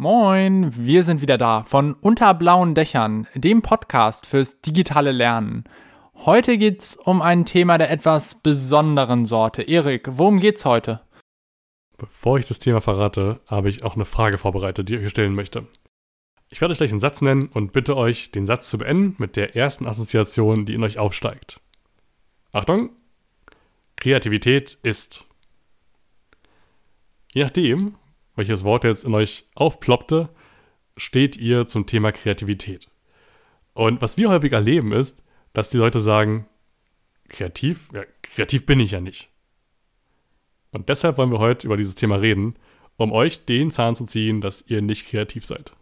Moin, wir sind wieder da von Unter blauen Dächern, dem Podcast fürs digitale Lernen. Heute geht's um ein Thema der etwas besonderen Sorte. Erik, worum geht's heute? Bevor ich das Thema verrate, habe ich auch eine Frage vorbereitet, die ich euch stellen möchte. Ich werde euch gleich einen Satz nennen und bitte euch, den Satz zu beenden mit der ersten Assoziation, die in euch aufsteigt. Achtung! Kreativität ist. Je nachdem, welches Wort jetzt in euch aufploppte, steht ihr zum Thema Kreativität. Und was wir häufig erleben ist, dass die Leute sagen, kreativ? Ja, kreativ bin ich ja nicht. Und deshalb wollen wir heute über dieses Thema reden, um euch den Zahn zu ziehen, dass ihr nicht kreativ seid.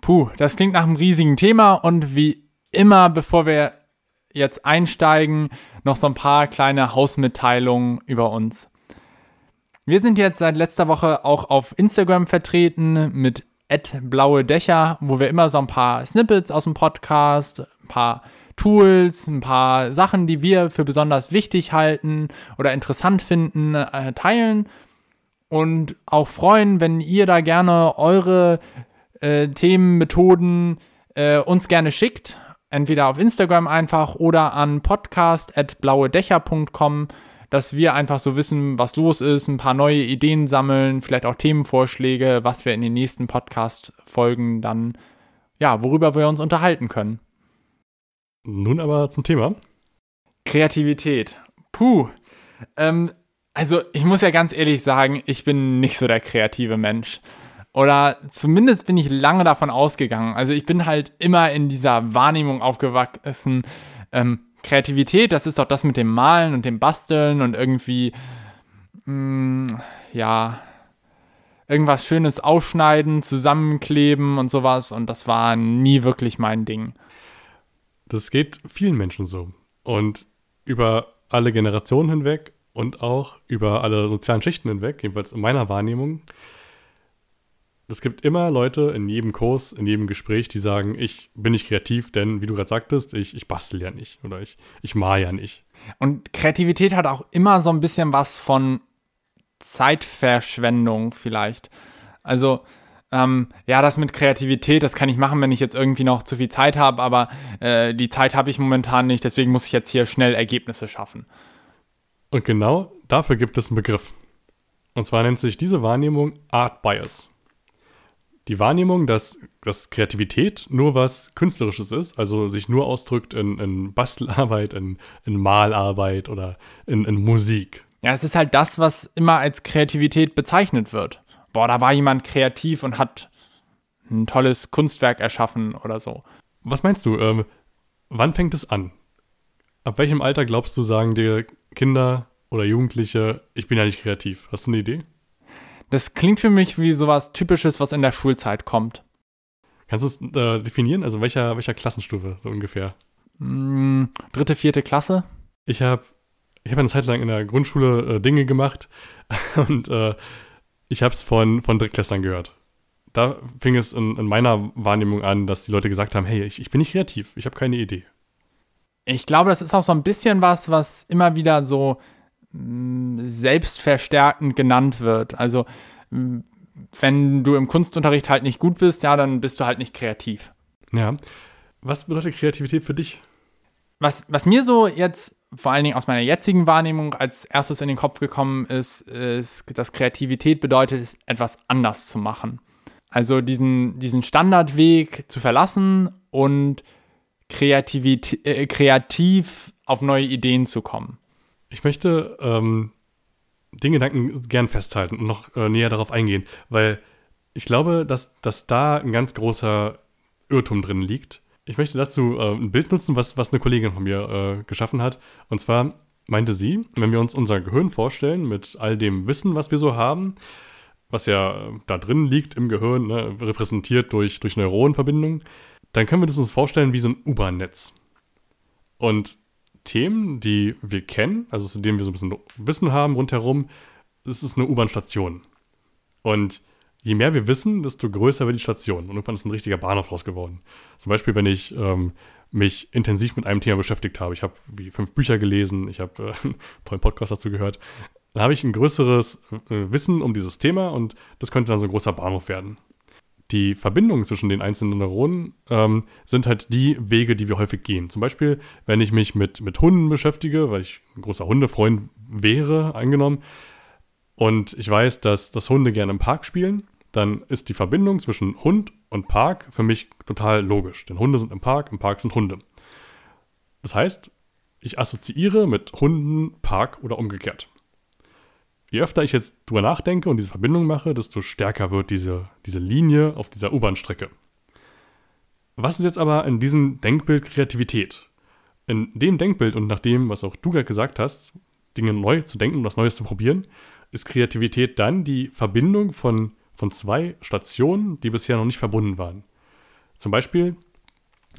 Puh, das klingt nach einem riesigen Thema und wie immer, bevor wir jetzt einsteigen, noch so ein paar kleine Hausmitteilungen über uns. Wir sind jetzt seit letzter Woche auch auf Instagram vertreten mit blaue Dächer, wo wir immer so ein paar Snippets aus dem Podcast, ein paar Tools, ein paar Sachen, die wir für besonders wichtig halten oder interessant finden, äh, teilen. Und auch freuen, wenn ihr da gerne eure äh, Themen, Methoden äh, uns gerne schickt. Entweder auf Instagram einfach oder an podcast.blauedächer.com dass wir einfach so wissen, was los ist, ein paar neue Ideen sammeln, vielleicht auch Themenvorschläge, was wir in den nächsten Podcast-Folgen dann, ja, worüber wir uns unterhalten können. Nun aber zum Thema. Kreativität. Puh. Ähm, also, ich muss ja ganz ehrlich sagen, ich bin nicht so der kreative Mensch. Oder zumindest bin ich lange davon ausgegangen. Also, ich bin halt immer in dieser Wahrnehmung aufgewachsen, ähm, Kreativität, das ist doch das mit dem Malen und dem Basteln und irgendwie, mh, mm, ja, irgendwas Schönes ausschneiden, zusammenkleben und sowas. Und das war nie wirklich mein Ding. Das geht vielen Menschen so. Und über alle Generationen hinweg und auch über alle sozialen Schichten hinweg, jedenfalls in meiner Wahrnehmung, es gibt immer Leute in jedem Kurs, in jedem Gespräch, die sagen, ich bin nicht kreativ, denn wie du gerade sagtest, ich, ich bastel ja nicht oder ich, ich mal ja nicht. Und Kreativität hat auch immer so ein bisschen was von Zeitverschwendung vielleicht. Also, ähm, ja, das mit Kreativität, das kann ich machen, wenn ich jetzt irgendwie noch zu viel Zeit habe, aber äh, die Zeit habe ich momentan nicht, deswegen muss ich jetzt hier schnell Ergebnisse schaffen. Und genau dafür gibt es einen Begriff. Und zwar nennt sich diese Wahrnehmung Art Bias die Wahrnehmung, dass, dass Kreativität nur was Künstlerisches ist, also sich nur ausdrückt in, in Bastelarbeit, in, in Malarbeit oder in, in Musik. Ja, es ist halt das, was immer als Kreativität bezeichnet wird. Boah, da war jemand kreativ und hat ein tolles Kunstwerk erschaffen oder so. Was meinst du? Ähm, wann fängt es an? Ab welchem Alter glaubst du, sagen dir Kinder oder Jugendliche, ich bin ja nicht kreativ? Hast du eine Idee? Das klingt für mich wie sowas Typisches, was in der Schulzeit kommt. Kannst du es äh, definieren? Also welcher, welcher Klassenstufe so ungefähr? Mm, dritte, vierte Klasse? Ich habe ich hab eine Zeit lang in der Grundschule äh, Dinge gemacht und äh, ich habe es von, von Drittklässlern gehört. Da fing es in, in, meiner Wahrnehmung an, dass die Leute gesagt haben, hey, ich, ich bin nicht kreativ, ich habe keine Idee. Ich glaube, das ist auch so ein bisschen was, was immer wieder so selbstverstärkend genannt wird. Also wenn du im Kunstunterricht halt nicht gut bist, ja, dann bist du halt nicht kreativ. Ja. Was bedeutet Kreativität für dich? Was, was mir so jetzt vor allen Dingen aus meiner jetzigen Wahrnehmung als erstes in den Kopf gekommen ist, ist, dass Kreativität bedeutet, etwas anders zu machen. Also diesen, diesen Standardweg zu verlassen und Kreativität, äh, kreativ auf neue Ideen zu kommen. Ich möchte ähm, den Gedanken gern festhalten und noch äh, näher darauf eingehen, weil ich glaube, dass, dass da ein ganz großer Irrtum drin liegt. Ich möchte dazu äh, ein Bild nutzen, was, was eine Kollegin von mir äh, geschaffen hat. Und zwar meinte sie, wenn wir uns unser Gehirn vorstellen mit all dem Wissen, was wir so haben, was ja äh, da drin liegt im Gehirn, ne, repräsentiert durch, durch Neuronenverbindungen, dann können wir das uns vorstellen wie so ein U-Bahn-Netz. Und Themen, die wir kennen, also zu denen wir so ein bisschen Wissen haben rundherum, das ist eine U-Bahn-Station. Und je mehr wir wissen, desto größer wird die Station. Und irgendwann ist ein richtiger Bahnhof draus geworden. Zum Beispiel, wenn ich ähm, mich intensiv mit einem Thema beschäftigt habe. Ich habe wie fünf Bücher gelesen, ich habe äh, einen tollen Podcast dazu gehört. Dann habe ich ein größeres äh, Wissen um dieses Thema und das könnte dann so ein großer Bahnhof werden. Die Verbindungen zwischen den einzelnen Neuronen ähm, sind halt die Wege, die wir häufig gehen. Zum Beispiel, wenn ich mich mit, mit Hunden beschäftige, weil ich ein großer Hundefreund wäre, angenommen, und ich weiß, dass, dass Hunde gerne im Park spielen, dann ist die Verbindung zwischen Hund und Park für mich total logisch. Denn Hunde sind im Park, im Park sind Hunde. Das heißt, ich assoziiere mit Hunden Park oder umgekehrt. Je öfter ich jetzt drüber nachdenke und diese Verbindung mache, desto stärker wird diese, diese Linie auf dieser U-Bahn-Strecke. Was ist jetzt aber in diesem Denkbild Kreativität? In dem Denkbild und nach dem, was auch du gerade gesagt hast, Dinge neu zu denken und was Neues zu probieren, ist Kreativität dann die Verbindung von, von zwei Stationen, die bisher noch nicht verbunden waren. Zum Beispiel,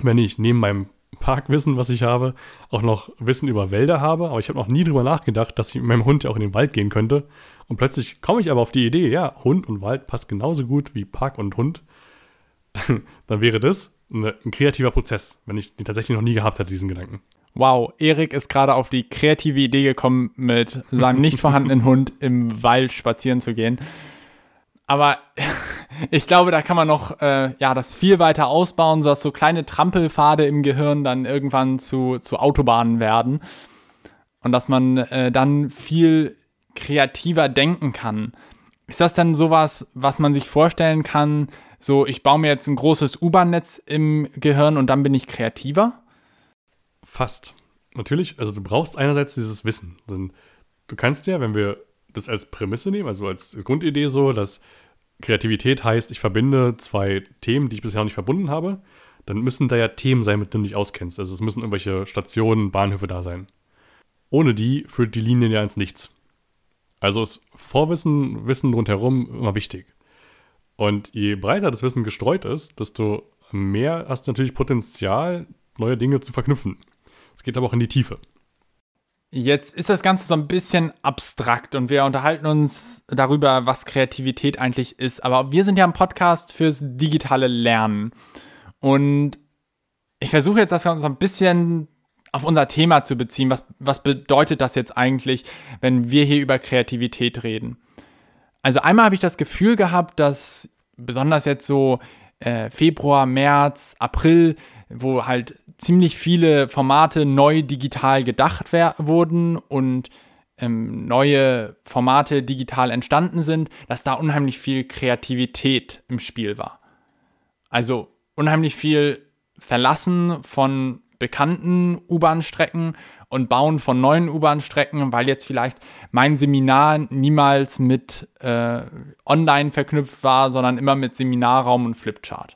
wenn ich neben meinem Parkwissen, was ich habe, auch noch Wissen über Wälder habe, aber ich habe noch nie drüber nachgedacht, dass ich mit meinem Hund ja auch in den Wald gehen könnte. Und plötzlich komme ich aber auf die Idee, ja, Hund und Wald passt genauso gut wie Park und Hund. Dann wäre das eine, ein kreativer Prozess, wenn ich den tatsächlich noch nie gehabt hätte, diesen Gedanken. Wow, Erik ist gerade auf die kreative Idee gekommen, mit seinem nicht vorhandenen Hund im Wald spazieren zu gehen. Aber ich glaube, da kann man noch äh, ja, das viel weiter ausbauen, sodass so kleine Trampelpfade im Gehirn dann irgendwann zu, zu Autobahnen werden. Und dass man äh, dann viel kreativer denken kann. Ist das dann sowas, was man sich vorstellen kann? So, ich baue mir jetzt ein großes U-Bahn-Netz im Gehirn und dann bin ich kreativer? Fast. Natürlich, also du brauchst einerseits dieses Wissen. Denn du kannst ja, wenn wir das als Prämisse nehmen, also als Grundidee so, dass Kreativität heißt, ich verbinde zwei Themen, die ich bisher noch nicht verbunden habe, dann müssen da ja Themen sein, mit denen du dich auskennst. Also es müssen irgendwelche Stationen, Bahnhöfe da sein. Ohne die führt die Linie ja ins Nichts. Also ist Vorwissen, Wissen rundherum immer wichtig. Und je breiter das Wissen gestreut ist, desto mehr hast du natürlich Potenzial, neue Dinge zu verknüpfen. Es geht aber auch in die Tiefe. Jetzt ist das Ganze so ein bisschen abstrakt und wir unterhalten uns darüber, was Kreativität eigentlich ist. Aber wir sind ja ein Podcast fürs digitale Lernen. Und ich versuche jetzt das Ganze so ein bisschen auf unser Thema zu beziehen. Was, was bedeutet das jetzt eigentlich, wenn wir hier über Kreativität reden? Also einmal habe ich das Gefühl gehabt, dass besonders jetzt so äh, Februar, März, April, wo halt ziemlich viele Formate neu digital gedacht wurden und ähm, neue Formate digital entstanden sind, dass da unheimlich viel Kreativität im Spiel war. Also unheimlich viel Verlassen von bekannten U-Bahn-Strecken und Bauen von neuen U-Bahn-Strecken, weil jetzt vielleicht mein Seminar niemals mit äh, online verknüpft war, sondern immer mit Seminarraum und Flipchart.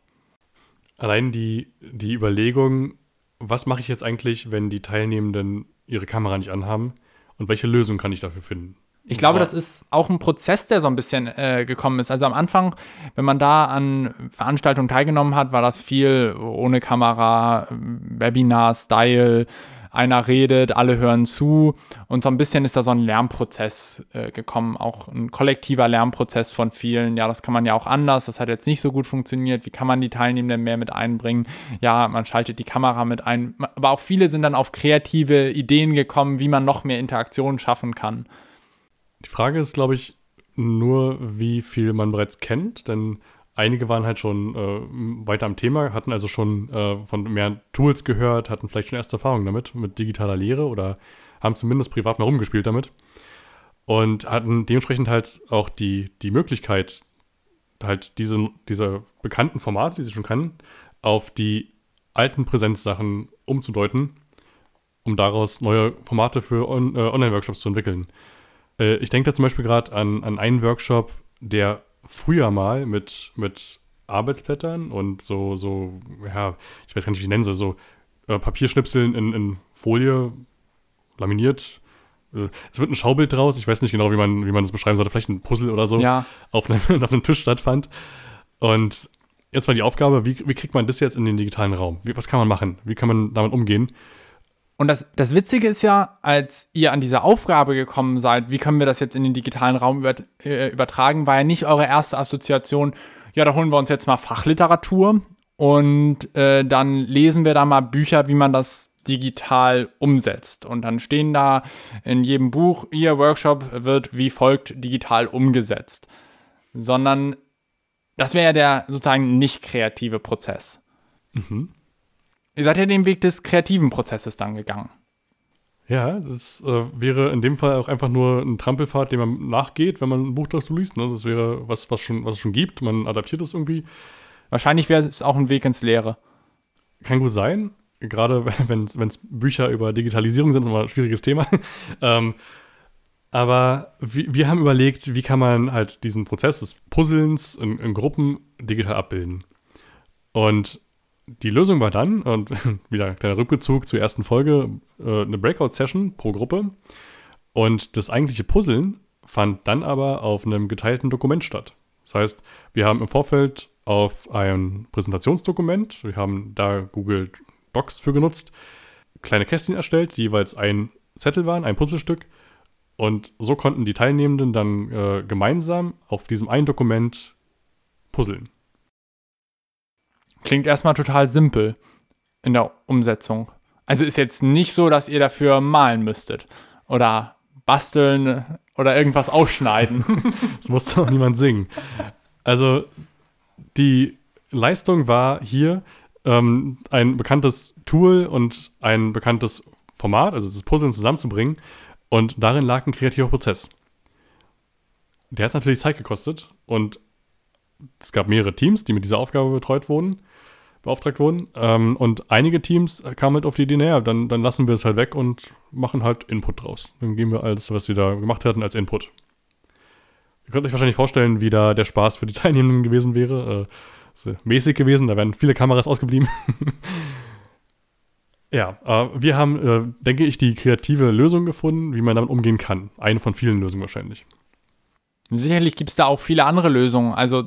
Allein die, die Überlegung, was mache ich jetzt eigentlich, wenn die Teilnehmenden ihre Kamera nicht anhaben und welche Lösung kann ich dafür finden? Ich glaube, das ist auch ein Prozess, der so ein bisschen äh, gekommen ist. Also am Anfang, wenn man da an Veranstaltungen teilgenommen hat, war das viel ohne Kamera, Webinar, Style, einer redet, alle hören zu und so ein bisschen ist da so ein Lernprozess äh, gekommen, auch ein kollektiver Lernprozess von vielen. Ja, das kann man ja auch anders, das hat jetzt nicht so gut funktioniert. Wie kann man die Teilnehmenden mehr mit einbringen? Ja, man schaltet die Kamera mit ein, aber auch viele sind dann auf kreative Ideen gekommen, wie man noch mehr Interaktion schaffen kann. Die Frage ist, glaube ich, nur, wie viel man bereits kennt, denn einige waren halt schon äh, weiter am Thema, hatten also schon äh, von mehr Tools gehört, hatten vielleicht schon erste Erfahrungen damit, mit digitaler Lehre oder haben zumindest privat mal rumgespielt damit. Und hatten dementsprechend halt auch die, die Möglichkeit, halt diese, diese bekannten Formate, die sie schon kannten, auf die alten Präsenzsachen umzudeuten, um daraus neue Formate für On äh, Online-Workshops zu entwickeln. Äh, ich denke da zum Beispiel gerade an, an einen Workshop, der früher mal mit, mit Arbeitsblättern und so, so, ja, ich weiß gar nicht, wie ich nennen soll, so äh, Papierschnipseln in, in Folie laminiert. Äh, es wird ein Schaubild draus, ich weiß nicht genau, wie man, wie man das beschreiben sollte, vielleicht ein Puzzle oder so, ja. auf, einem, auf einem Tisch stattfand. Und jetzt war die Aufgabe, wie, wie kriegt man das jetzt in den digitalen Raum? Wie, was kann man machen? Wie kann man damit umgehen? Und das, das Witzige ist ja, als ihr an diese Aufgabe gekommen seid, wie können wir das jetzt in den digitalen Raum über, äh, übertragen, war ja nicht eure erste Assoziation, ja, da holen wir uns jetzt mal Fachliteratur und äh, dann lesen wir da mal Bücher, wie man das digital umsetzt. Und dann stehen da in jedem Buch, Ihr Workshop wird wie folgt digital umgesetzt. Sondern das wäre ja der sozusagen nicht kreative Prozess. Mhm. Ihr seid ja den Weg des kreativen Prozesses dann gegangen. Ja, das äh, wäre in dem Fall auch einfach nur ein Trampelfahrt, dem man nachgeht, wenn man ein Buch dazu liest. Ne? Das wäre was, was, schon, was es schon gibt. Man adaptiert es irgendwie. Wahrscheinlich wäre es auch ein Weg ins Leere. Kann gut sein. Gerade wenn es Bücher über Digitalisierung sind, ist immer ein schwieriges Thema. ähm, aber wir, wir haben überlegt, wie kann man halt diesen Prozess des Puzzlens in, in Gruppen digital abbilden. Und die Lösung war dann, und wieder ein kleiner Rückbezug zur ersten Folge, äh, eine Breakout-Session pro Gruppe. Und das eigentliche Puzzeln fand dann aber auf einem geteilten Dokument statt. Das heißt, wir haben im Vorfeld auf ein Präsentationsdokument, wir haben da Google Docs für genutzt, kleine Kästchen erstellt, die jeweils ein Zettel waren, ein Puzzlestück. Und so konnten die Teilnehmenden dann äh, gemeinsam auf diesem einen Dokument puzzeln. Klingt erstmal total simpel in der Umsetzung. Also ist jetzt nicht so, dass ihr dafür malen müsstet oder basteln oder irgendwas ausschneiden. das muss doch niemand singen. Also die Leistung war hier ähm, ein bekanntes Tool und ein bekanntes Format, also das Puzzeln zusammenzubringen. Und darin lag ein kreativer Prozess. Der hat natürlich Zeit gekostet und es gab mehrere Teams, die mit dieser Aufgabe betreut wurden beauftragt wurden. Ähm, und einige Teams kamen halt auf die Idee, naja, dann, dann lassen wir es halt weg und machen halt Input draus. Dann geben wir alles, was wir da gemacht hatten, als Input. Ihr könnt euch wahrscheinlich vorstellen, wie da der Spaß für die Teilnehmenden gewesen wäre. Äh, mäßig gewesen, da wären viele Kameras ausgeblieben. ja, äh, wir haben, äh, denke ich, die kreative Lösung gefunden, wie man damit umgehen kann. Eine von vielen Lösungen wahrscheinlich. Sicherlich gibt es da auch viele andere Lösungen. Also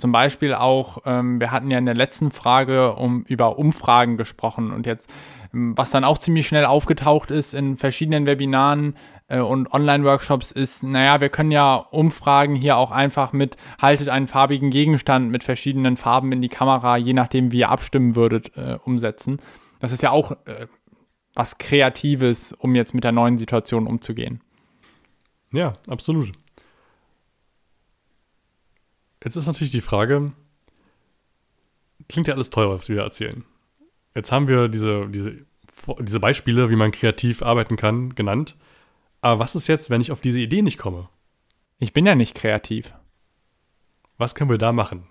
zum Beispiel auch, ähm, wir hatten ja in der letzten Frage um, über Umfragen gesprochen und jetzt, ähm, was dann auch ziemlich schnell aufgetaucht ist in verschiedenen Webinaren äh, und Online-Workshops ist, naja, wir können ja Umfragen hier auch einfach mit, haltet einen farbigen Gegenstand mit verschiedenen Farben in die Kamera, je nachdem, wie ihr abstimmen würdet, äh, umsetzen. Das ist ja auch äh, was Kreatives, um jetzt mit der neuen Situation umzugehen. Ja, absolut. Jetzt ist natürlich die Frage, klingt ja alles teuer, was wir erzählen. Jetzt haben wir diese, diese, diese Beispiele, wie man kreativ arbeiten kann, genannt. Aber was ist jetzt, wenn ich auf diese Idee nicht komme? Ich bin ja nicht kreativ. Was können wir da machen?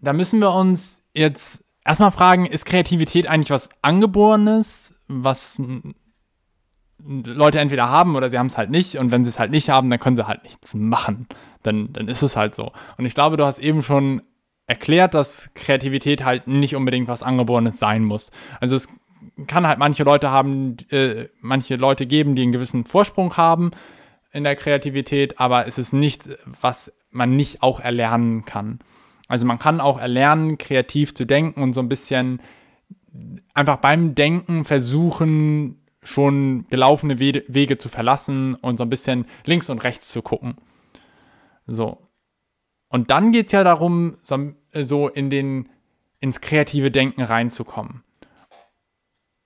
Da müssen wir uns jetzt erstmal fragen, ist Kreativität eigentlich was Angeborenes, was Leute entweder haben oder sie haben es halt nicht. Und wenn sie es halt nicht haben, dann können sie halt nichts machen. Dann, dann ist es halt so. Und ich glaube, du hast eben schon erklärt, dass Kreativität halt nicht unbedingt was Angeborenes sein muss. Also es kann halt manche Leute haben, äh, manche Leute geben, die einen gewissen Vorsprung haben in der Kreativität, aber es ist nichts, was man nicht auch erlernen kann. Also man kann auch erlernen, kreativ zu denken und so ein bisschen einfach beim Denken versuchen, schon gelaufene We Wege zu verlassen und so ein bisschen links und rechts zu gucken. So. Und dann geht es ja darum, so, so in den, ins kreative Denken reinzukommen.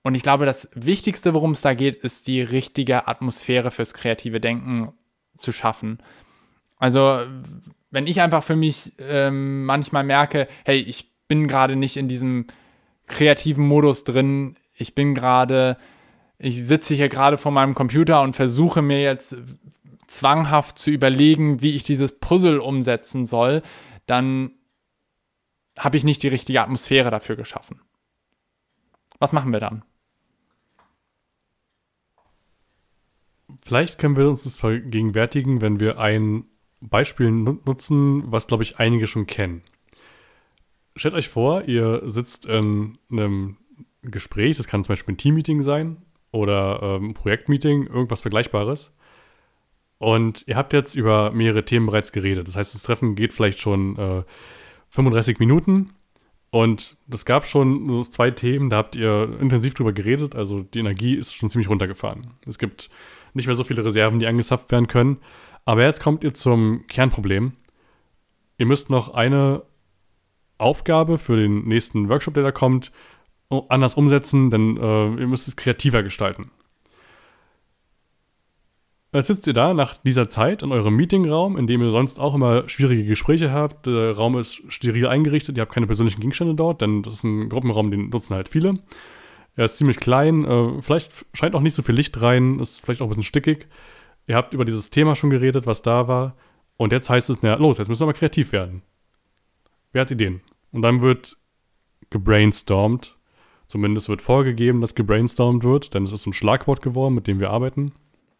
Und ich glaube, das Wichtigste, worum es da geht, ist die richtige Atmosphäre fürs kreative Denken zu schaffen. Also, wenn ich einfach für mich ähm, manchmal merke, hey, ich bin gerade nicht in diesem kreativen Modus drin, ich bin gerade ich sitze hier gerade vor meinem Computer und versuche mir jetzt zwanghaft zu überlegen, wie ich dieses Puzzle umsetzen soll, dann habe ich nicht die richtige Atmosphäre dafür geschaffen. Was machen wir dann? Vielleicht können wir uns das vergegenwärtigen, wenn wir ein Beispiel nutzen, was, glaube ich, einige schon kennen. Stellt euch vor, ihr sitzt in einem Gespräch, das kann zum Beispiel ein Teammeeting sein, oder ähm, Projektmeeting, irgendwas Vergleichbares. Und ihr habt jetzt über mehrere Themen bereits geredet. Das heißt, das Treffen geht vielleicht schon äh, 35 Minuten. Und es gab schon zwei Themen, da habt ihr intensiv drüber geredet. Also die Energie ist schon ziemlich runtergefahren. Es gibt nicht mehr so viele Reserven, die angezapft werden können. Aber jetzt kommt ihr zum Kernproblem. Ihr müsst noch eine Aufgabe für den nächsten Workshop, der da kommt, anders umsetzen, denn äh, ihr müsst es kreativer gestalten. Jetzt sitzt ihr da nach dieser Zeit in eurem Meetingraum, in dem ihr sonst auch immer schwierige Gespräche habt. Der Raum ist steril eingerichtet, ihr habt keine persönlichen Gegenstände dort, denn das ist ein Gruppenraum, den nutzen halt viele. Er ist ziemlich klein, äh, vielleicht scheint auch nicht so viel Licht rein, ist vielleicht auch ein bisschen stickig. Ihr habt über dieses Thema schon geredet, was da war. Und jetzt heißt es, na los, jetzt müssen wir mal kreativ werden. Wer hat Ideen? Und dann wird gebrainstormt. Zumindest wird vorgegeben, dass gebrainstormt wird, denn es ist ein Schlagwort geworden, mit dem wir arbeiten.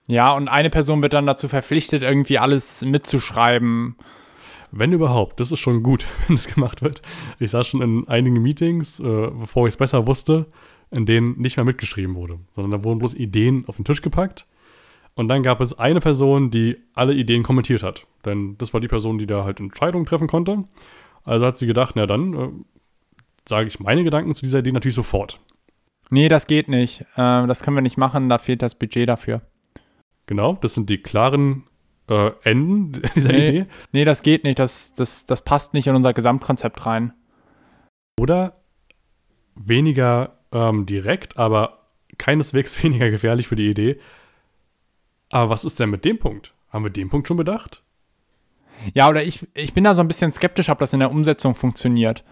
Ja, und eine Person wird dann dazu verpflichtet, irgendwie alles mitzuschreiben. Wenn überhaupt, das ist schon gut, wenn es gemacht wird. Ich saß schon in einigen Meetings, äh, bevor ich es besser wusste, in denen nicht mehr mitgeschrieben wurde, sondern da wurden bloß Ideen auf den Tisch gepackt. Und dann gab es eine Person, die alle Ideen kommentiert hat. Denn das war die Person, die da halt Entscheidungen treffen konnte. Also hat sie gedacht, na dann äh, sage ich meine Gedanken zu dieser Idee natürlich sofort. Nee, das geht nicht. Äh, das können wir nicht machen, da fehlt das Budget dafür. Genau, das sind die klaren äh, Enden dieser nee, Idee. Nee, das geht nicht. Das, das, das passt nicht in unser Gesamtkonzept rein. Oder weniger ähm, direkt, aber keineswegs weniger gefährlich für die Idee. Aber was ist denn mit dem Punkt? Haben wir den Punkt schon bedacht? Ja, oder ich, ich bin da so ein bisschen skeptisch, ob das in der Umsetzung funktioniert.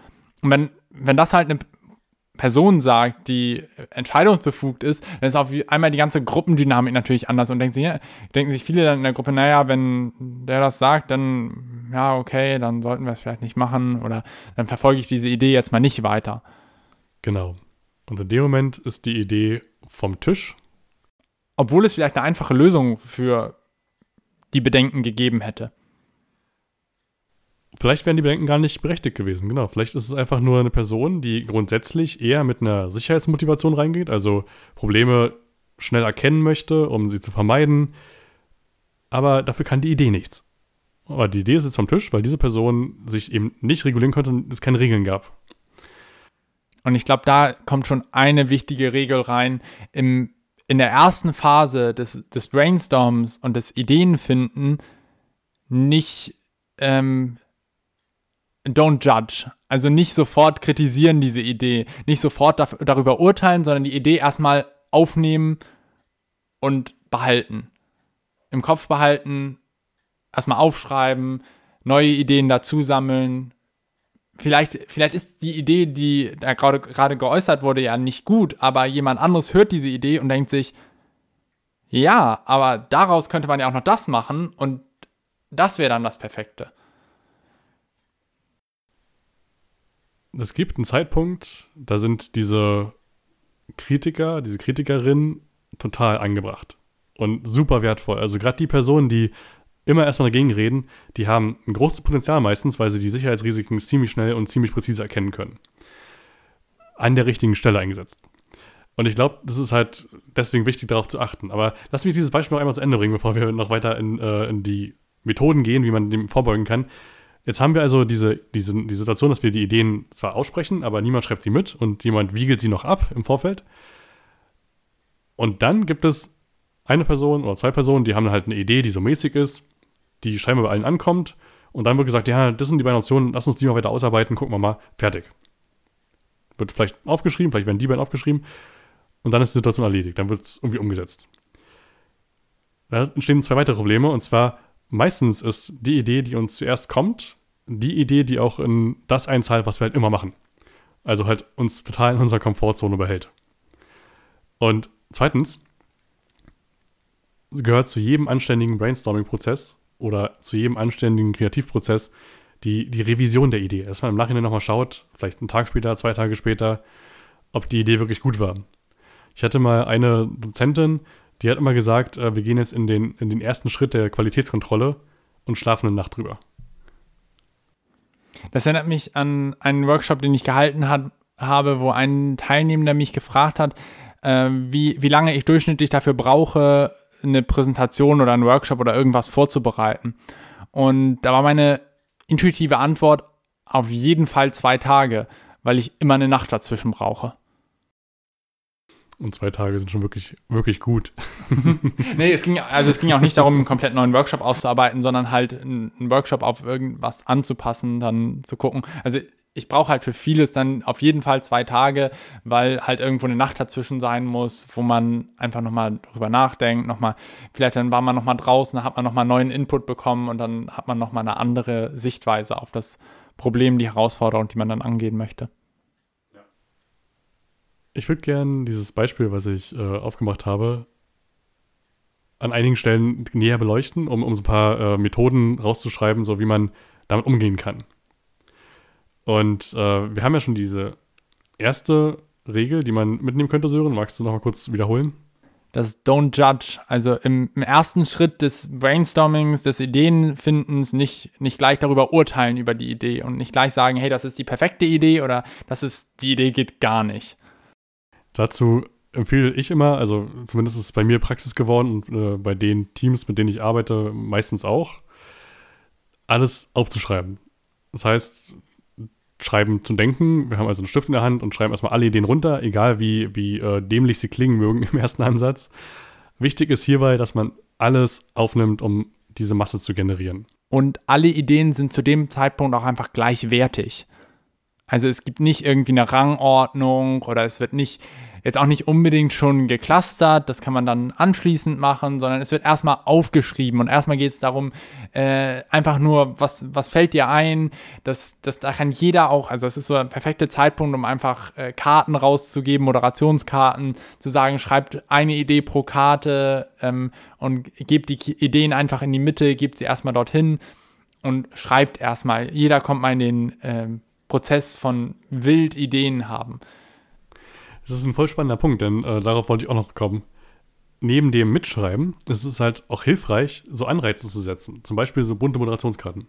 Und wenn, wenn das halt eine Person sagt, die entscheidungsbefugt ist, dann ist auf einmal die ganze Gruppendynamik natürlich anders und denken sich, ja, denken sich viele dann in der Gruppe, naja, wenn der das sagt, dann ja, okay, dann sollten wir es vielleicht nicht machen oder dann verfolge ich diese Idee jetzt mal nicht weiter. Genau. Und in dem Moment ist die Idee vom Tisch. Obwohl es vielleicht eine einfache Lösung für die Bedenken gegeben hätte. Vielleicht wären die Bedenken gar nicht berechtigt gewesen, genau. Vielleicht ist es einfach nur eine Person, die grundsätzlich eher mit einer Sicherheitsmotivation reingeht, also Probleme schnell erkennen möchte, um sie zu vermeiden. Aber dafür kann die Idee nichts. Aber die Idee ist jetzt vom Tisch, weil diese Person sich eben nicht regulieren konnte und es keine Regeln gab. Und ich glaube, da kommt schon eine wichtige Regel rein. Im, in der ersten Phase des, des Brainstorms und des Ideenfinden nicht ähm, don't judge. Also nicht sofort kritisieren diese Idee, nicht sofort darüber urteilen, sondern die Idee erstmal aufnehmen und behalten. Im Kopf behalten, erstmal aufschreiben, neue Ideen dazu sammeln. Vielleicht, vielleicht ist die Idee, die da gerade, gerade geäußert wurde, ja nicht gut, aber jemand anderes hört diese Idee und denkt sich, ja, aber daraus könnte man ja auch noch das machen und das wäre dann das Perfekte. Es gibt einen Zeitpunkt, da sind diese Kritiker, diese Kritikerinnen total angebracht und super wertvoll. Also gerade die Personen, die immer erstmal dagegen reden, die haben ein großes Potenzial meistens, weil sie die Sicherheitsrisiken ziemlich schnell und ziemlich präzise erkennen können. An der richtigen Stelle eingesetzt. Und ich glaube, das ist halt deswegen wichtig, darauf zu achten. Aber lass mich dieses Beispiel noch einmal zu Ende bringen, bevor wir noch weiter in, äh, in die Methoden gehen, wie man dem vorbeugen kann. Jetzt haben wir also diese, diese die Situation, dass wir die Ideen zwar aussprechen, aber niemand schreibt sie mit und jemand wiegelt sie noch ab im Vorfeld. Und dann gibt es eine Person oder zwei Personen, die haben halt eine Idee, die so mäßig ist, die scheinbar bei allen ankommt. Und dann wird gesagt, ja, das sind die beiden Optionen, lass uns die mal weiter ausarbeiten, gucken wir mal, fertig. Wird vielleicht aufgeschrieben, vielleicht werden die beiden aufgeschrieben. Und dann ist die Situation erledigt, dann wird es irgendwie umgesetzt. Da entstehen zwei weitere Probleme, und zwar meistens ist die Idee, die uns zuerst kommt, die Idee, die auch in das einzahlt, was wir halt immer machen. Also halt uns total in unserer Komfortzone behält. Und zweitens gehört zu jedem anständigen Brainstorming-Prozess oder zu jedem anständigen Kreativprozess die, die Revision der Idee. Dass man im Nachhinein nochmal schaut, vielleicht einen Tag später, zwei Tage später, ob die Idee wirklich gut war. Ich hatte mal eine Dozentin, die hat immer gesagt, äh, wir gehen jetzt in den, in den ersten Schritt der Qualitätskontrolle und schlafen eine Nacht drüber. Das erinnert mich an einen Workshop, den ich gehalten hat, habe, wo ein Teilnehmender mich gefragt hat, äh, wie, wie lange ich durchschnittlich dafür brauche, eine Präsentation oder einen Workshop oder irgendwas vorzubereiten. Und da war meine intuitive Antwort auf jeden Fall zwei Tage, weil ich immer eine Nacht dazwischen brauche. Und zwei Tage sind schon wirklich, wirklich gut. nee, es ging, also es ging auch nicht darum, einen komplett neuen Workshop auszuarbeiten, sondern halt einen Workshop auf irgendwas anzupassen, dann zu gucken. Also ich brauche halt für vieles dann auf jeden Fall zwei Tage, weil halt irgendwo eine Nacht dazwischen sein muss, wo man einfach nochmal drüber nachdenkt, nochmal, vielleicht dann war man nochmal draußen, hat man nochmal neuen Input bekommen und dann hat man nochmal eine andere Sichtweise auf das Problem, die Herausforderung, die man dann angehen möchte. Ich würde gerne dieses Beispiel, was ich äh, aufgemacht habe, an einigen Stellen näher beleuchten, um, um so ein paar äh, Methoden rauszuschreiben, so wie man damit umgehen kann. Und äh, wir haben ja schon diese erste Regel, die man mitnehmen könnte, Sören. Magst du noch mal kurz wiederholen? Das Don't Judge. Also im, im, ersten Schritt des Brainstormings, des Ideenfindens nicht, nicht gleich darüber urteilen über die Idee und nicht gleich sagen, hey, das ist die perfekte Idee oder das ist, die Idee geht gar nicht. Dazu empfehle ich immer, also zumindest ist es bei mir Praxis geworden und äh, bei den Teams, mit denen ich arbeite, meistens auch, alles aufzuschreiben. Das heißt, schreiben zu denken. Wir haben also einen Stift in der Hand und schreiben erstmal alle Ideen runter, egal wie, wie äh, dämlich sie klingen mögen im ersten Ansatz. Wichtig ist hierbei, dass man alles aufnimmt, um diese Masse zu generieren. Und alle Ideen sind zu dem Zeitpunkt auch einfach gleichwertig. Also es gibt nicht irgendwie eine Rangordnung oder es wird nicht jetzt auch nicht unbedingt schon geclustert, das kann man dann anschließend machen, sondern es wird erstmal aufgeschrieben und erstmal geht es darum, äh, einfach nur, was, was fällt dir ein, dass, dass da kann jeder auch, also es ist so ein perfekter Zeitpunkt, um einfach äh, Karten rauszugeben, Moderationskarten, zu sagen, schreibt eine Idee pro Karte ähm, und gebt die Ideen einfach in die Mitte, gebt sie erstmal dorthin und schreibt erstmal. Jeder kommt mal in den äh, Prozess von wild Ideen haben. Das ist ein voll spannender Punkt, denn äh, darauf wollte ich auch noch kommen. Neben dem Mitschreiben ist es halt auch hilfreich, so Anreize zu setzen. Zum Beispiel so bunte Moderationskarten.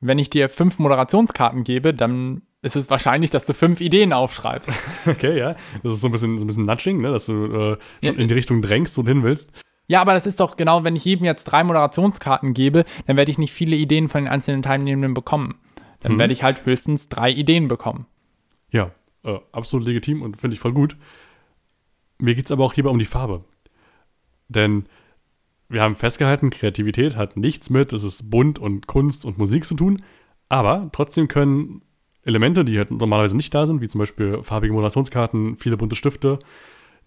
Wenn ich dir fünf Moderationskarten gebe, dann ist es wahrscheinlich, dass du fünf Ideen aufschreibst. okay, ja. Das ist so ein bisschen, so ein bisschen Nudging, ne? dass du äh, ja. in die Richtung drängst, du hin willst. Ja, aber das ist doch genau, wenn ich jedem jetzt drei Moderationskarten gebe, dann werde ich nicht viele Ideen von den einzelnen Teilnehmenden bekommen. Dann hm. werde ich halt höchstens drei Ideen bekommen. Ja, äh, absolut legitim und finde ich voll gut. Mir geht es aber auch hierbei um die Farbe. Denn wir haben festgehalten, Kreativität hat nichts mit, es ist bunt und Kunst und Musik zu tun, aber trotzdem können Elemente, die halt normalerweise nicht da sind, wie zum Beispiel farbige Moderationskarten, viele bunte Stifte,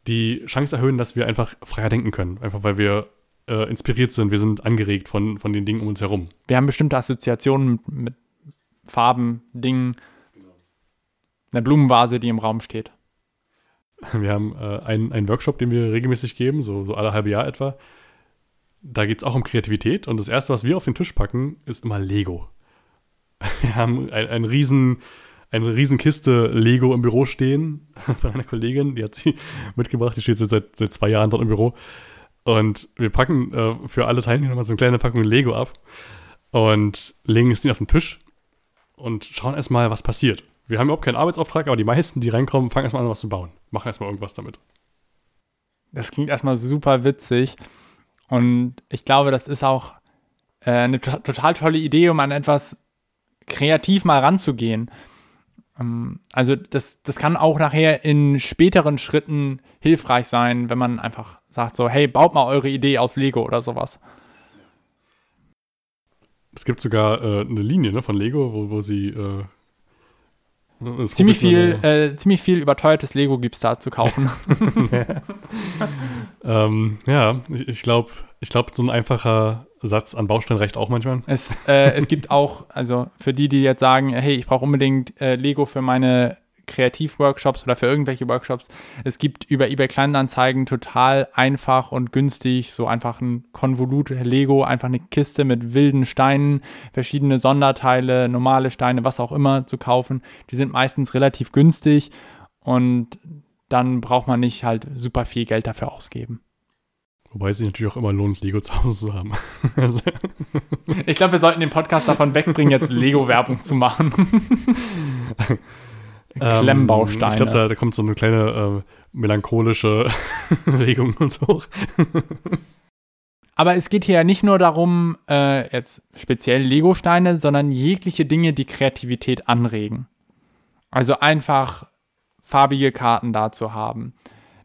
die Chance erhöhen, dass wir einfach freier denken können. Einfach weil wir äh, inspiriert sind, wir sind angeregt von, von den Dingen um uns herum. Wir haben bestimmte Assoziationen mit, mit Farben, Dingen, eine Blumenvase, die im Raum steht. Wir haben äh, einen, einen Workshop, den wir regelmäßig geben, so, so alle halbe Jahr etwa. Da geht es auch um Kreativität und das Erste, was wir auf den Tisch packen, ist immer Lego. Wir haben ein, ein riesen, eine riesen Kiste Lego im Büro stehen von einer Kollegin, die hat sie mitgebracht, die steht seit, seit zwei Jahren dort im Büro. Und wir packen äh, für alle Teilnehmer so eine kleine Packung Lego ab und legen es auf den Tisch und schauen erstmal, was passiert. Wir haben überhaupt keinen Arbeitsauftrag, aber die meisten, die reinkommen, fangen erstmal an, was zu bauen. Machen erstmal irgendwas damit. Das klingt erstmal super witzig. Und ich glaube, das ist auch äh, eine total tolle Idee, um an etwas kreativ mal ranzugehen. Ähm, also das, das kann auch nachher in späteren Schritten hilfreich sein, wenn man einfach sagt so, hey, baut mal eure Idee aus Lego oder sowas. Es gibt sogar äh, eine Linie ne, von Lego, wo, wo sie äh, ziemlich viel, äh, ziemlich viel überteuertes Lego gibt es da zu kaufen. ähm, ja, ich, ich glaube, ich glaub, so ein einfacher Satz an Baustellen reicht auch manchmal. Es, äh, es gibt auch, also für die, die jetzt sagen, hey, ich brauche unbedingt äh, Lego für meine Kreativworkshops oder für irgendwelche Workshops. Es gibt über eBay Kleinanzeigen total einfach und günstig so einfach ein Konvolut Lego, einfach eine Kiste mit wilden Steinen, verschiedene Sonderteile, normale Steine, was auch immer zu kaufen. Die sind meistens relativ günstig und dann braucht man nicht halt super viel Geld dafür ausgeben. Wobei es sich natürlich auch immer lohnt, Lego zu Hause zu haben. ich glaube, wir sollten den Podcast davon wegbringen, jetzt Lego-Werbung zu machen. Klemmbausteine. Ähm, ich glaube, da, da, kommt so eine kleine äh, melancholische Regung und so. Aber es geht hier ja nicht nur darum, äh, jetzt speziell Lego-Steine, sondern jegliche Dinge, die Kreativität anregen. Also einfach farbige Karten da zu haben,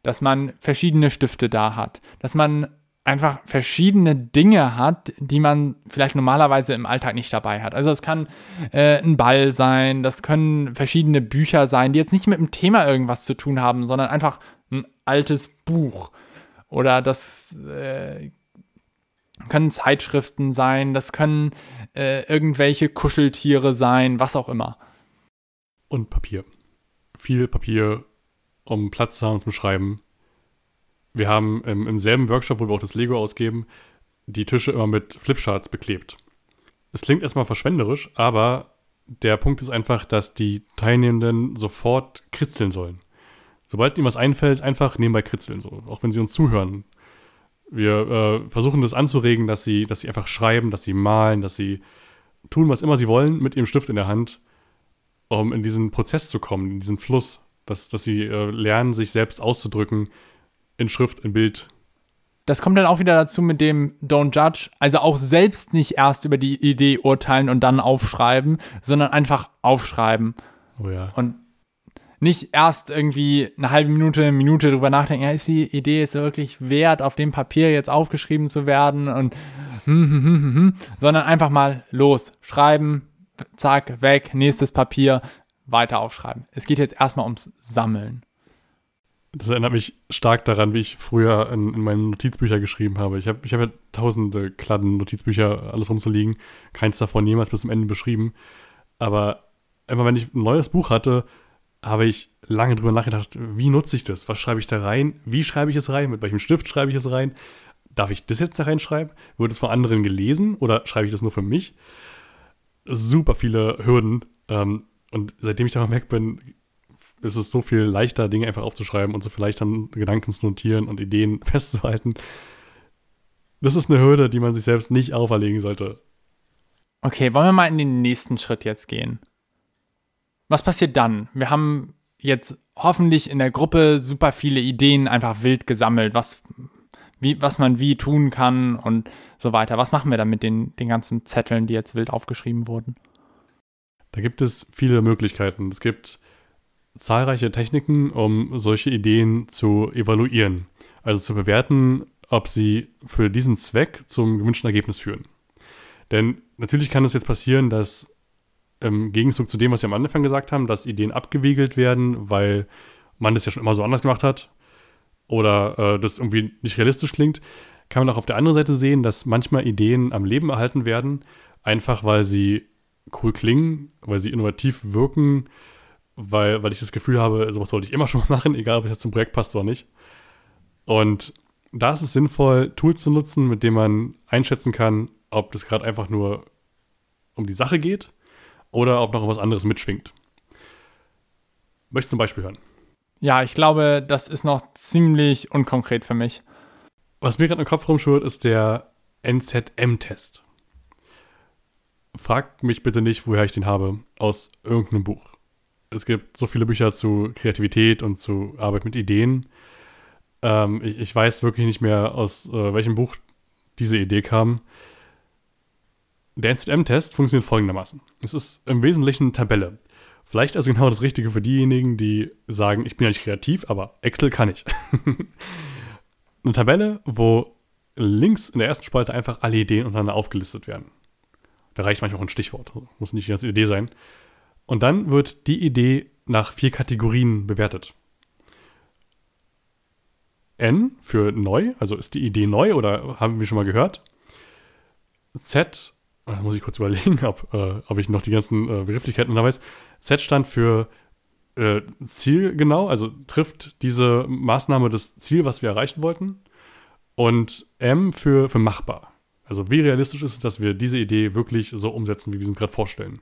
dass man verschiedene Stifte da hat, dass man einfach verschiedene Dinge hat, die man vielleicht normalerweise im Alltag nicht dabei hat. Also es kann äh, ein Ball sein, das können verschiedene Bücher sein, die jetzt nicht mit dem Thema irgendwas zu tun haben, sondern einfach ein altes Buch. Oder das äh, können Zeitschriften sein, das können äh, irgendwelche Kuscheltiere sein, was auch immer. Und Papier. Viel Papier, um Platz zu haben zum Schreiben. Wir haben im, im selben Workshop, wo wir auch das Lego ausgeben, die Tische immer mit Flipcharts beklebt. Es klingt erstmal verschwenderisch, aber der Punkt ist einfach, dass die Teilnehmenden sofort kritzeln sollen. Sobald ihnen was einfällt, einfach nebenbei kritzeln, so, auch wenn sie uns zuhören. Wir äh, versuchen das anzuregen, dass sie, dass sie einfach schreiben, dass sie malen, dass sie tun, was immer sie wollen, mit ihrem Stift in der Hand, um in diesen Prozess zu kommen, in diesen Fluss, dass, dass sie äh, lernen, sich selbst auszudrücken in Schrift, in Bild. Das kommt dann auch wieder dazu mit dem Don't Judge, also auch selbst nicht erst über die Idee urteilen und dann aufschreiben, sondern einfach aufschreiben. Oh ja. Und nicht erst irgendwie eine halbe Minute, eine Minute drüber nachdenken, ja, ist die Idee jetzt wirklich wert, auf dem Papier jetzt aufgeschrieben zu werden und hm, hm, hm, hm, hm, sondern einfach mal los, schreiben, zack, weg, nächstes Papier, weiter aufschreiben. Es geht jetzt erstmal ums Sammeln. Das erinnert mich stark daran, wie ich früher in, in meine Notizbücher geschrieben habe. Ich habe ich hab ja tausende Kladden Notizbücher, alles rumzuliegen. Keins davon jemals bis zum Ende beschrieben. Aber immer wenn ich ein neues Buch hatte, habe ich lange drüber nachgedacht, wie nutze ich das? Was schreibe ich da rein? Wie schreibe ich es rein? Mit welchem Stift schreibe ich es rein? Darf ich das jetzt da reinschreiben? Wird es von anderen gelesen oder schreibe ich das nur für mich? Super viele Hürden. Ähm, und seitdem ich da weg bin, ist es so viel leichter, Dinge einfach aufzuschreiben und so viel leichter Gedanken zu notieren und Ideen festzuhalten. Das ist eine Hürde, die man sich selbst nicht auferlegen sollte. Okay, wollen wir mal in den nächsten Schritt jetzt gehen? Was passiert dann? Wir haben jetzt hoffentlich in der Gruppe super viele Ideen einfach wild gesammelt, was, wie, was man wie tun kann und so weiter. Was machen wir dann mit den, den ganzen Zetteln, die jetzt wild aufgeschrieben wurden? Da gibt es viele Möglichkeiten. Es gibt zahlreiche Techniken, um solche Ideen zu evaluieren. Also zu bewerten, ob sie für diesen Zweck zum gewünschten Ergebnis führen. Denn natürlich kann es jetzt passieren, dass im Gegenzug zu dem, was wir am Anfang gesagt haben, dass Ideen abgewiegelt werden, weil man das ja schon immer so anders gemacht hat oder äh, das irgendwie nicht realistisch klingt, kann man auch auf der anderen Seite sehen, dass manchmal Ideen am Leben erhalten werden, einfach weil sie cool klingen, weil sie innovativ wirken, weil, weil ich das Gefühl habe, sowas wollte ich immer schon machen, egal ob es jetzt zum Projekt passt oder nicht. Und da ist es sinnvoll, Tools zu nutzen, mit denen man einschätzen kann, ob das gerade einfach nur um die Sache geht oder ob noch was anderes mitschwingt. Möchtest du ein Beispiel hören? Ja, ich glaube, das ist noch ziemlich unkonkret für mich. Was mir gerade im Kopf rumschwirrt, ist der NZM-Test. Frag mich bitte nicht, woher ich den habe, aus irgendeinem Buch. Es gibt so viele Bücher zu Kreativität und zu Arbeit mit Ideen. Ähm, ich, ich, weiß wirklich nicht mehr, aus äh, welchem Buch diese Idee kam. Der NZM-Test funktioniert folgendermaßen. Es ist im Wesentlichen eine Tabelle. Vielleicht also genau das Richtige für diejenigen, die sagen, ich bin ja nicht kreativ, aber Excel kann ich. eine Tabelle, wo links in der ersten Spalte einfach alle Ideen untereinander aufgelistet werden. Da reicht manchmal auch ein Stichwort, muss nicht die ganze Idee sein. Und dann wird die Idee nach vier Kategorien bewertet. N für neu, also ist die Idee neu oder haben wir schon mal gehört? Z da muss ich kurz überlegen, ob, äh, ob ich noch die ganzen äh, Begrifflichkeiten da weiß. Z stand für äh, Ziel genau, also trifft diese Maßnahme das Ziel, was wir erreichen wollten. Und M für, für machbar. Also wie realistisch ist es, dass wir diese Idee wirklich so umsetzen, wie wir sie uns gerade vorstellen.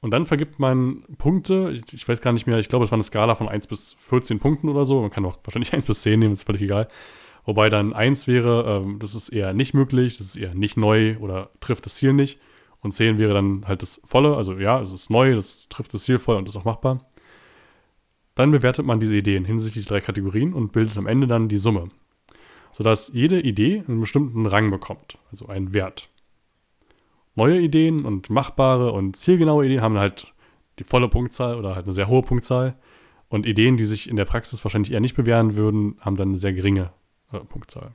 Und dann vergibt man Punkte, ich, ich, weiß gar nicht mehr, ich glaube, es war eine Skala von 1 bis 14 Punkten oder so. Man kann auch wahrscheinlich 1 bis 10 nehmen, ist völlig egal. Wobei dann 1 wäre, ähm, das ist eher nicht möglich, das ist eher nicht neu oder trifft das Ziel nicht. Und 10 wäre dann halt das volle, also ja, es ist neu, das trifft das Ziel voll und ist auch machbar. Dann bewertet man diese Ideen hinsichtlich drei Kategorien und bildet am Ende dann die Summe. Sodass jede Idee einen bestimmten Rang bekommt, also einen Wert. Neue Ideen und machbare und zielgenaue Ideen haben halt die volle Punktzahl oder halt eine sehr hohe Punktzahl. Und Ideen, die sich in der Praxis wahrscheinlich eher nicht bewähren würden, haben dann eine sehr geringe äh, Punktzahl.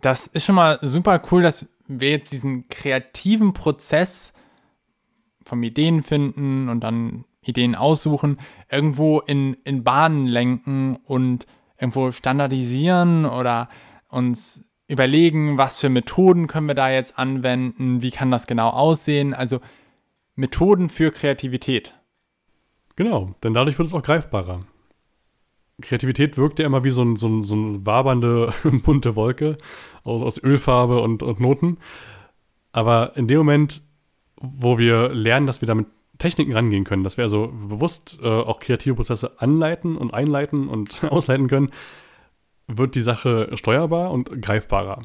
das ist schon mal super cool, dass wir jetzt diesen kreativen Prozess vom Ideen finden und dann Ideen aussuchen, irgendwo in, in Bahnen lenken und irgendwo standardisieren oder uns überlegen, was für Methoden können wir da jetzt anwenden, wie kann das genau aussehen. Also Methoden für Kreativität. Genau, denn dadurch wird es auch greifbarer. Kreativität wirkt ja immer wie so, ein, so, ein, so eine wabernde, bunte Wolke aus, aus Ölfarbe und, und Noten. Aber in dem Moment, wo wir lernen, dass wir damit Techniken rangehen können, dass wir also bewusst äh, auch kreative Prozesse anleiten und einleiten und ausleiten können, wird die Sache steuerbar und greifbarer.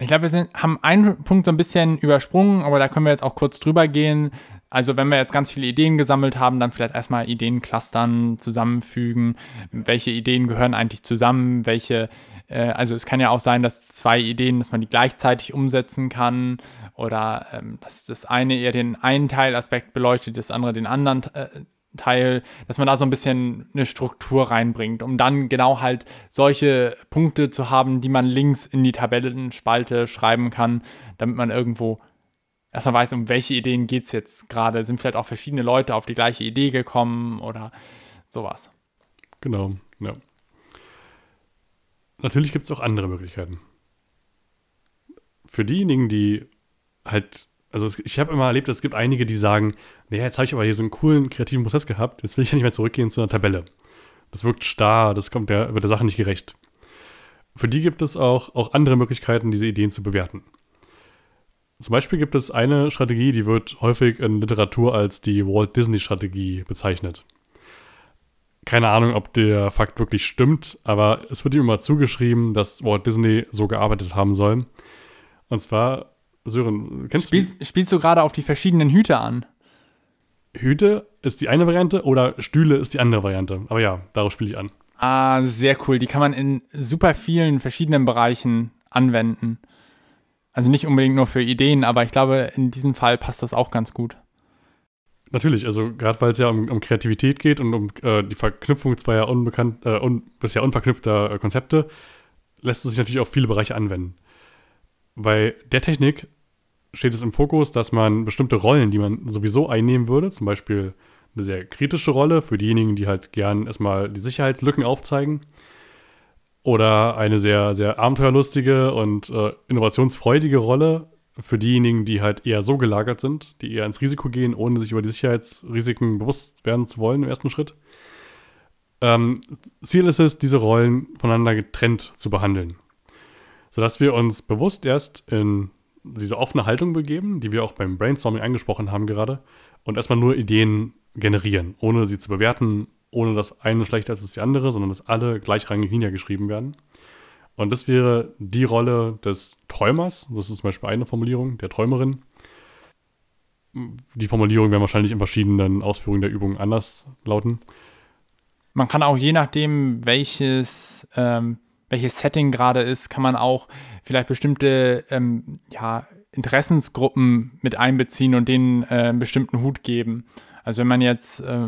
Ich glaube, wir sind, haben einen Punkt so ein bisschen übersprungen, aber da können wir jetzt auch kurz drüber gehen. Also wenn wir jetzt ganz viele Ideen gesammelt haben, dann vielleicht erstmal Ideen clustern, zusammenfügen. Welche Ideen gehören eigentlich zusammen? Welche, äh, also es kann ja auch sein, dass zwei Ideen, dass man die gleichzeitig umsetzen kann oder ähm, dass das eine eher den einen Teilaspekt beleuchtet, das andere den anderen äh, Teil, dass man da so ein bisschen eine Struktur reinbringt, um dann genau halt solche Punkte zu haben, die man links in die Tabellenspalte schreiben kann, damit man irgendwo erstmal weiß, um welche Ideen geht es jetzt gerade. Sind vielleicht auch verschiedene Leute auf die gleiche Idee gekommen oder sowas. Genau, ja. Natürlich gibt es auch andere Möglichkeiten. Für diejenigen, die halt also es, ich habe immer erlebt, es gibt einige, die sagen, naja, jetzt habe ich aber hier so einen coolen kreativen Prozess gehabt, jetzt will ich ja nicht mehr zurückgehen zu einer Tabelle. Das wirkt starr, das kommt der, wird der Sache nicht gerecht. Für die gibt es auch, auch andere Möglichkeiten, diese Ideen zu bewerten. Zum Beispiel gibt es eine Strategie, die wird häufig in Literatur als die Walt Disney-Strategie bezeichnet. Keine Ahnung, ob der Fakt wirklich stimmt, aber es wird ihm immer zugeschrieben, dass Walt Disney so gearbeitet haben soll. Und zwar Sören, kennst spielst, du? Spielst du gerade auf die verschiedenen Hüte an? Hüte ist die eine Variante oder Stühle ist die andere Variante. Aber ja, darauf spiele ich an. Ah, sehr cool. Die kann man in super vielen verschiedenen Bereichen anwenden. Also nicht unbedingt nur für Ideen, aber ich glaube, in diesem Fall passt das auch ganz gut. Natürlich, also gerade weil es ja um, um, Kreativität geht und um äh, die Verknüpfung zweier unbekannt, äh, un, bisher unverknüpfter äh, Konzepte, lässt es sich natürlich auf viele Bereiche anwenden. Bei der Technik steht es im Fokus, dass man bestimmte Rollen, die man sowieso einnehmen würde, zum Beispiel eine sehr kritische Rolle für diejenigen, die halt gern erstmal die Sicherheitslücken aufzeigen, oder eine sehr, sehr abenteuerlustige und äh, innovationsfreudige Rolle für diejenigen, die halt eher so gelagert sind, die eher ins Risiko gehen, ohne sich über die Sicherheitsrisiken bewusst werden zu wollen im ersten Schritt. Ähm, Ziel ist es, diese Rollen voneinander getrennt zu behandeln, sodass wir uns bewusst erst in diese offene Haltung begeben, die wir auch beim Brainstorming angesprochen haben gerade, und erstmal nur Ideen generieren, ohne sie zu bewerten, ohne dass eine schlechter ist als die andere, sondern dass alle gleichrangig niedergeschrieben werden. Und das wäre die Rolle des Träumers, das ist zum Beispiel eine Formulierung, der Träumerin. Die Formulierung werden wahrscheinlich in verschiedenen Ausführungen der Übung anders lauten. Man kann auch je nachdem, welches ähm, welches Setting gerade ist, kann man auch vielleicht bestimmte ähm, ja, Interessensgruppen mit einbeziehen und denen äh, einen bestimmten Hut geben. Also wenn man jetzt äh,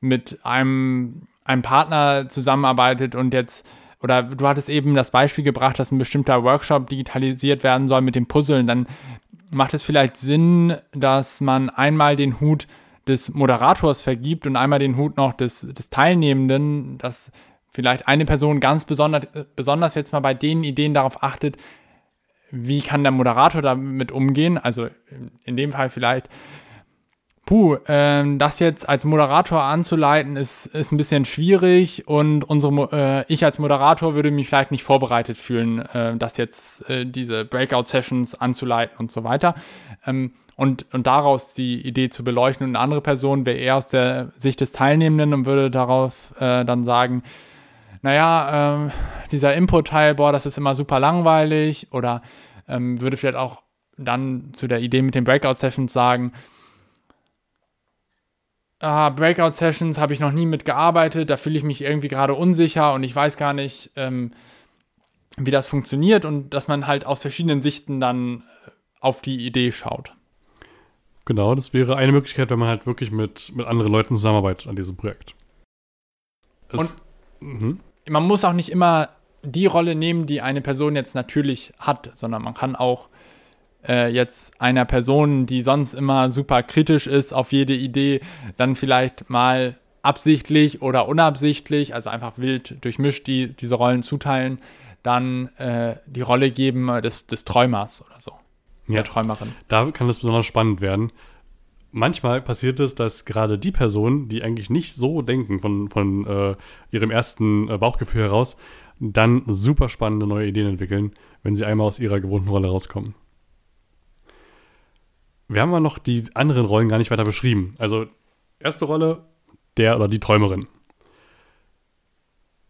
mit einem, einem Partner zusammenarbeitet und jetzt, oder du hattest eben das Beispiel gebracht, dass ein bestimmter Workshop digitalisiert werden soll mit dem Puzzeln, dann macht es vielleicht Sinn, dass man einmal den Hut des Moderators vergibt und einmal den Hut noch des, des Teilnehmenden, dass vielleicht eine Person ganz besonders, besonders jetzt mal bei den Ideen darauf achtet, wie kann der Moderator damit umgehen? Also in dem Fall vielleicht, puh, äh, das jetzt als Moderator anzuleiten, ist, ist ein bisschen schwierig und unsere, äh, ich als Moderator würde mich vielleicht nicht vorbereitet fühlen, äh, das jetzt äh, diese Breakout-Sessions anzuleiten und so weiter. Ähm, und, und daraus die Idee zu beleuchten. Und eine andere Person wäre eher aus der Sicht des Teilnehmenden und würde darauf äh, dann sagen, naja, ähm, dieser Input-Teil, boah, das ist immer super langweilig oder ähm, würde vielleicht auch dann zu der Idee mit den Breakout-Sessions sagen, ah, Breakout-Sessions habe ich noch nie mitgearbeitet, da fühle ich mich irgendwie gerade unsicher und ich weiß gar nicht, ähm, wie das funktioniert und dass man halt aus verschiedenen Sichten dann äh, auf die Idee schaut. Genau, das wäre eine Möglichkeit, wenn man halt wirklich mit, mit anderen Leuten zusammenarbeitet an diesem Projekt. Es, und mhm man muss auch nicht immer die Rolle nehmen, die eine Person jetzt natürlich hat, sondern man kann auch äh, jetzt einer Person, die sonst immer super kritisch ist auf jede Idee, dann vielleicht mal absichtlich oder unabsichtlich, also einfach wild durchmischt, die diese Rollen zuteilen, dann äh, die Rolle geben des, des Träumers oder so. Ja, Träumerin. Da kann es besonders spannend werden. Manchmal passiert es, dass gerade die Personen, die eigentlich nicht so denken von, von äh, ihrem ersten äh, Bauchgefühl heraus, dann super spannende neue Ideen entwickeln, wenn sie einmal aus ihrer gewohnten Rolle rauskommen. Wir haben aber noch die anderen Rollen gar nicht weiter beschrieben. Also, erste Rolle, der oder die Träumerin.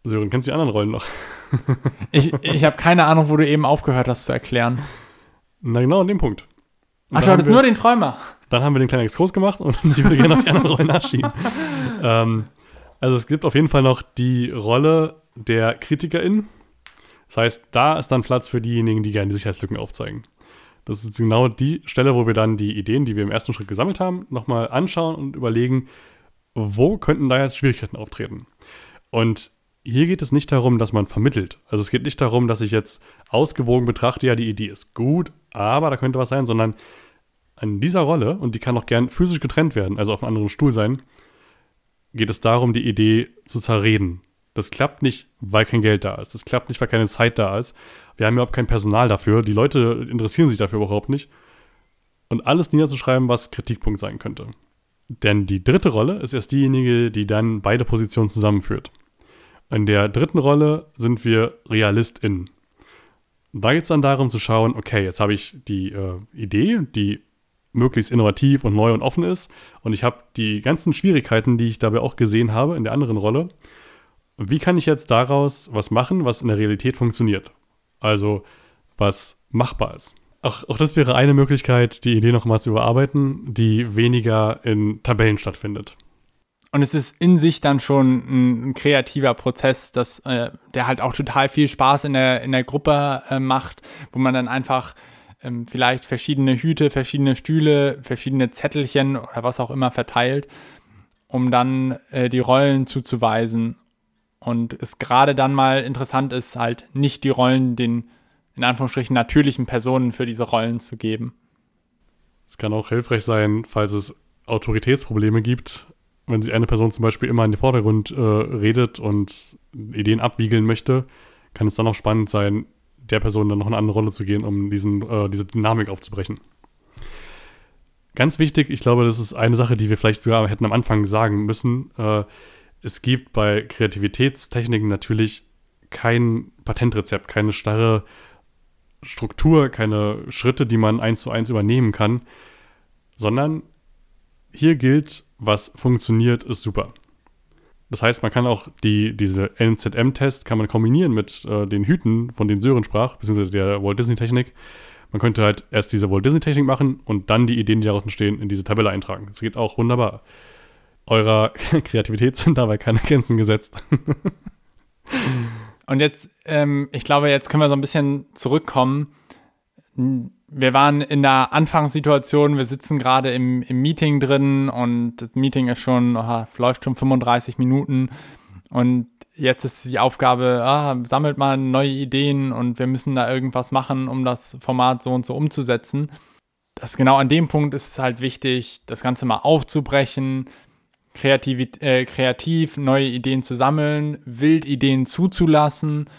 Sören, kennst du die anderen Rollen noch? ich ich habe keine Ahnung, wo du eben aufgehört hast zu erklären. Na genau an dem Punkt. Und Ach, du hattest wir, nur den Träumer. Dann haben wir den kleinen Exkurs gemacht und ich würde gerne noch die anderen Rollen nachschieben. ähm, also es gibt auf jeden Fall noch die Rolle der KritikerInnen. Das heißt, da ist dann Platz für diejenigen, die gerne die Sicherheitslücken aufzeigen. Das ist genau die Stelle, wo wir dann die Ideen, die wir im ersten Schritt gesammelt haben, nochmal anschauen und überlegen, wo könnten da jetzt Schwierigkeiten auftreten. Und hier geht es nicht darum, dass man vermittelt. Also es geht nicht darum, dass ich jetzt ausgewogen betrachte, ja, die Idee ist gut, aber da könnte was sein, sondern an dieser Rolle, und die kann auch gern physisch getrennt werden, also auf einem anderen Stuhl sein, geht es darum, die Idee zu zerreden. Das klappt nicht, weil kein Geld da ist. Das klappt nicht, weil keine Zeit da ist. Wir haben überhaupt kein Personal dafür. Die Leute interessieren sich dafür überhaupt nicht. Und alles niederzuschreiben, was Kritikpunkt sein könnte. Denn die dritte Rolle ist erst diejenige, die dann beide Positionen zusammenführt. In der dritten Rolle sind wir RealistInnen. Da geht es dann darum zu schauen, okay, jetzt habe ich die äh, Idee, die möglichst innovativ und neu und offen ist. Und ich habe die ganzen Schwierigkeiten, die ich dabei auch gesehen habe in der anderen Rolle. Wie kann ich jetzt daraus was machen, was in der Realität funktioniert? Also was machbar ist. Auch, auch das wäre eine Möglichkeit, die Idee nochmal zu überarbeiten, die weniger in Tabellen stattfindet. Und es ist in sich dann schon ein, ein kreativer Prozess, das, äh, der halt auch total viel Spaß in der, in der Gruppe äh, macht, wo man dann einfach ähm, vielleicht verschiedene Hüte, verschiedene Stühle, verschiedene Zettelchen oder was auch immer verteilt, um dann äh, die Rollen zuzuweisen. Und es gerade dann mal interessant ist, halt nicht die Rollen den in Anführungsstrichen natürlichen Personen für diese Rollen zu geben. Es kann auch hilfreich sein, falls es Autoritätsprobleme gibt, wenn sich eine Person zum Beispiel immer in den Vordergrund äh, redet und Ideen abwiegeln möchte, kann es dann auch spannend sein, der Person dann noch eine andere Rolle zu gehen, um diesen, äh, diese Dynamik aufzubrechen. Ganz wichtig, ich glaube, das ist eine Sache, die wir vielleicht sogar hätten am Anfang sagen müssen. Äh, es gibt bei Kreativitätstechniken natürlich kein Patentrezept, keine starre Struktur, keine Schritte, die man eins zu eins übernehmen kann, sondern hier gilt, was funktioniert, ist super. Das heißt, man kann auch die, diese NZM-Test kann man kombinieren mit äh, den Hüten, von denen Sören sprach, beziehungsweise der Walt Disney-Technik. Man könnte halt erst diese Walt Disney-Technik machen und dann die Ideen, die daraus entstehen, in diese Tabelle eintragen. Das geht auch wunderbar. Eurer Kreativität sind dabei keine Grenzen gesetzt. und jetzt, ähm, ich glaube, jetzt können wir so ein bisschen zurückkommen wir waren in der Anfangssituation, wir sitzen gerade im, im Meeting drin und das Meeting ist schon, oh, läuft schon 35 Minuten und jetzt ist die Aufgabe, ah, sammelt mal neue Ideen und wir müssen da irgendwas machen, um das Format so und so umzusetzen. Das genau an dem Punkt ist es halt wichtig, das Ganze mal aufzubrechen, kreativ, äh, kreativ neue Ideen zu sammeln, Wildideen zuzulassen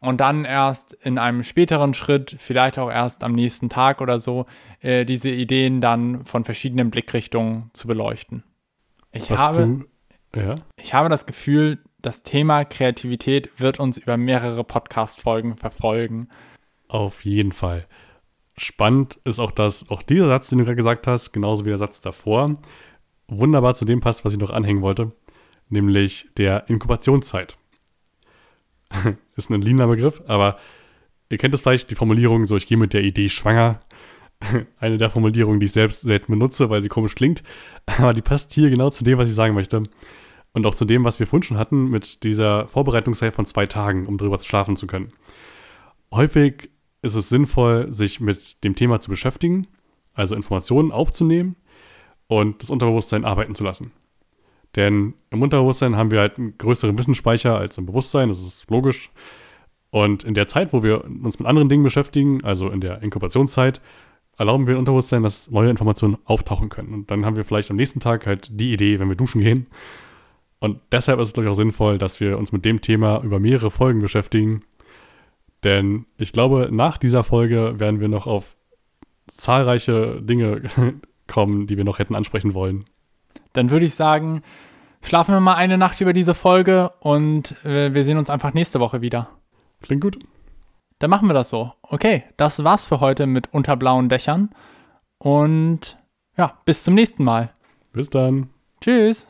und dann erst in einem späteren Schritt, vielleicht auch erst am nächsten Tag oder so, äh, diese Ideen dann von verschiedenen Blickrichtungen zu beleuchten. Ich habe, du, ja? ich habe das Gefühl, das Thema Kreativität wird uns über mehrere Podcast-Folgen verfolgen. Auf jeden Fall. Spannend ist auch, dass auch dieser Satz, den du gerade gesagt hast, genauso wie der Satz davor, wunderbar zu dem passt, was ich noch anhängen wollte, nämlich der Inkubationszeit. ist ein leaner Begriff, aber ihr kennt es vielleicht, die Formulierung so, ich gehe mit der Idee schwanger. Eine der Formulierungen, die ich selbst selten benutze, weil sie komisch klingt, aber die passt hier genau zu dem, was ich sagen möchte. Und auch zu dem, was wir vorhin schon hatten, mit dieser Vorbereitungszeit von zwei Tagen, um darüber schlafen zu können. Häufig ist es sinnvoll, sich mit dem Thema zu beschäftigen, also Informationen aufzunehmen und das Unterbewusstsein arbeiten zu lassen. Denn im Unterbewusstsein haben wir halt einen größeren Wissensspeicher als im Bewusstsein, das ist logisch. Und in der Zeit, wo wir uns mit anderen Dingen beschäftigen, also in der Inkubationszeit, erlauben wir Unterbewusstsein, dass neue Informationen auftauchen können. Und dann haben wir vielleicht am nächsten Tag halt die Idee, wenn wir duschen gehen. Und deshalb ist es, glaube ich, auch sinnvoll, dass wir uns mit dem Thema über mehrere Folgen beschäftigen. Denn ich glaube, nach dieser Folge werden wir noch auf zahlreiche Dinge kommen, die wir noch hätten ansprechen wollen. Dann würde ich sagen, schlafen wir mal eine Nacht über diese Folge und äh, wir sehen uns einfach nächste Woche wieder. Klingt gut. Dann machen wir das so. Okay, das war's für heute mit Unter blauen Dächern. Und ja, bis zum nächsten Mal. Bis dann. Tschüss.